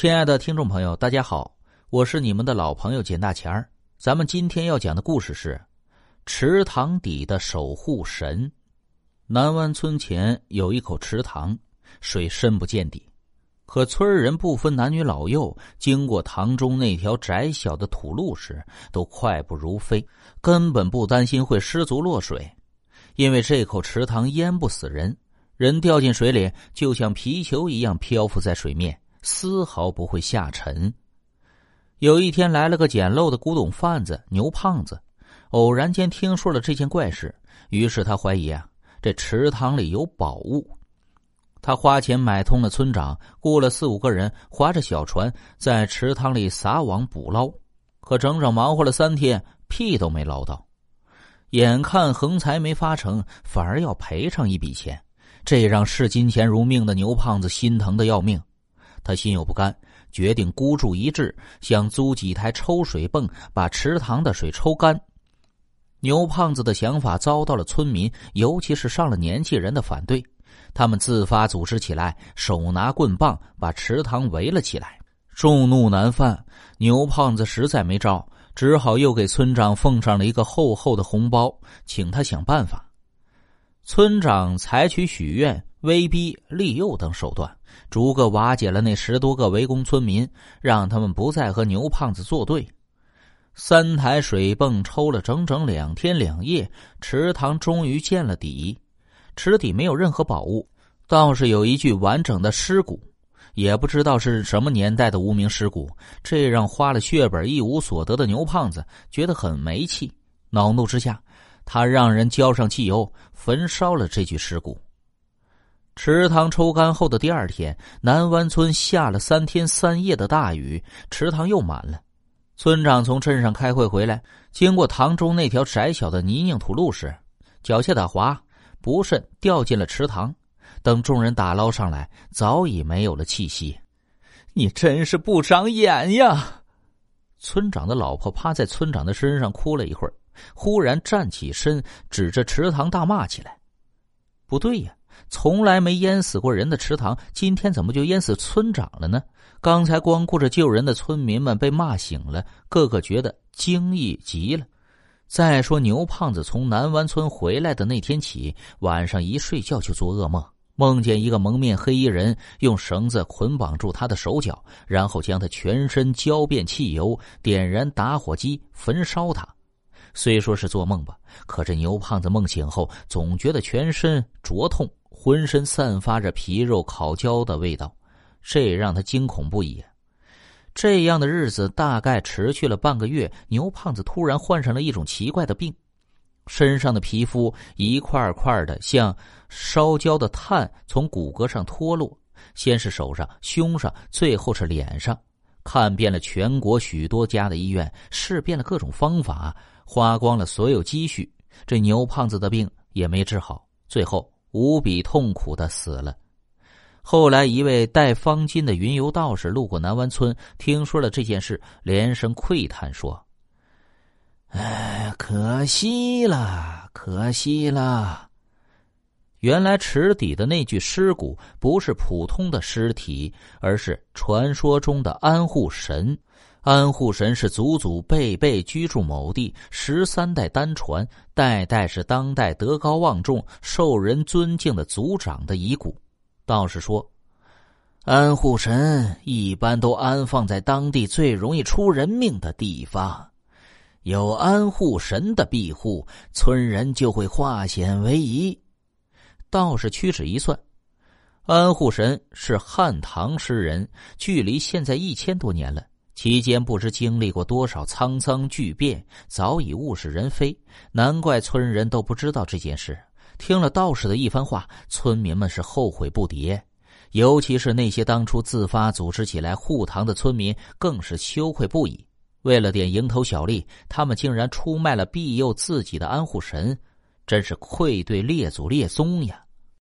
亲爱的听众朋友，大家好，我是你们的老朋友简大钱儿。咱们今天要讲的故事是池塘底的守护神。南湾村前有一口池塘，水深不见底，可村人不分男女老幼，经过塘中那条窄小的土路时，都快步如飞，根本不担心会失足落水，因为这口池塘淹不死人，人掉进水里就像皮球一样漂浮在水面。丝毫不会下沉。有一天来了个捡漏的古董贩子牛胖子，偶然间听说了这件怪事，于是他怀疑啊，这池塘里有宝物。他花钱买通了村长，雇了四五个人，划着小船在池塘里撒网捕捞。可整整忙活了三天，屁都没捞到。眼看横财没发成，反而要赔偿一笔钱，这让视金钱如命的牛胖子心疼的要命。他心有不甘，决定孤注一掷，想租几台抽水泵把池塘的水抽干。牛胖子的想法遭到了村民，尤其是上了年纪人的反对。他们自发组织起来，手拿棍棒把池塘围了起来。众怒难犯，牛胖子实在没招，只好又给村长奉上了一个厚厚的红包，请他想办法。村长采取许愿。威逼利诱等手段，逐个瓦解了那十多个围攻村民，让他们不再和牛胖子作对。三台水泵抽了整整两天两夜，池塘终于见了底。池底没有任何宝物，倒是有一具完整的尸骨，也不知道是什么年代的无名尸骨。这让花了血本一无所得的牛胖子觉得很没气。恼怒之下，他让人浇上汽油，焚烧了这具尸骨。池塘抽干后的第二天，南湾村下了三天三夜的大雨，池塘又满了。村长从镇上开会回来，经过塘中那条窄小的泥泞土路时，脚下打滑，不慎掉进了池塘。等众人打捞上来，早已没有了气息。你真是不长眼呀！村长的老婆趴在村长的身上哭了一会儿，忽然站起身，指着池塘大骂起来：“不对呀！”从来没淹死过人的池塘，今天怎么就淹死村长了呢？刚才光顾着救人的村民们被骂醒了，个个觉得惊异极了。再说牛胖子从南湾村回来的那天起，晚上一睡觉就做噩梦，梦见一个蒙面黑衣人用绳子捆绑住他的手脚，然后将他全身浇遍汽油，点燃打火机焚烧他。虽说是做梦吧，可这牛胖子梦醒后总觉得全身灼痛。浑身散发着皮肉烤焦的味道，这也让他惊恐不已。这样的日子大概持续了半个月，牛胖子突然患上了一种奇怪的病，身上的皮肤一块块的像烧焦的炭从骨骼上脱落，先是手上、胸上，最后是脸上。看遍了全国许多家的医院，试遍了各种方法，花光了所有积蓄，这牛胖子的病也没治好，最后。无比痛苦的死了。后来，一位带方巾的云游道士路过南湾村，听说了这件事，连声喟叹说：“哎，可惜了，可惜了！原来池底的那具尸骨不是普通的尸体，而是传说中的安护神。”安护神是祖祖辈辈居住某地，十三代单传，代代是当代德高望重、受人尊敬的族长的遗骨。道士说，安护神一般都安放在当地最容易出人命的地方，有安护神的庇护，村人就会化险为夷。道士屈指一算，安护神是汉唐诗人，距离现在一千多年了。期间不知经历过多少沧桑巨变，早已物是人非，难怪村人都不知道这件事。听了道士的一番话，村民们是后悔不迭，尤其是那些当初自发组织起来护堂的村民，更是羞愧不已。为了点蝇头小利，他们竟然出卖了庇佑自己的安护神，真是愧对列祖列宗呀！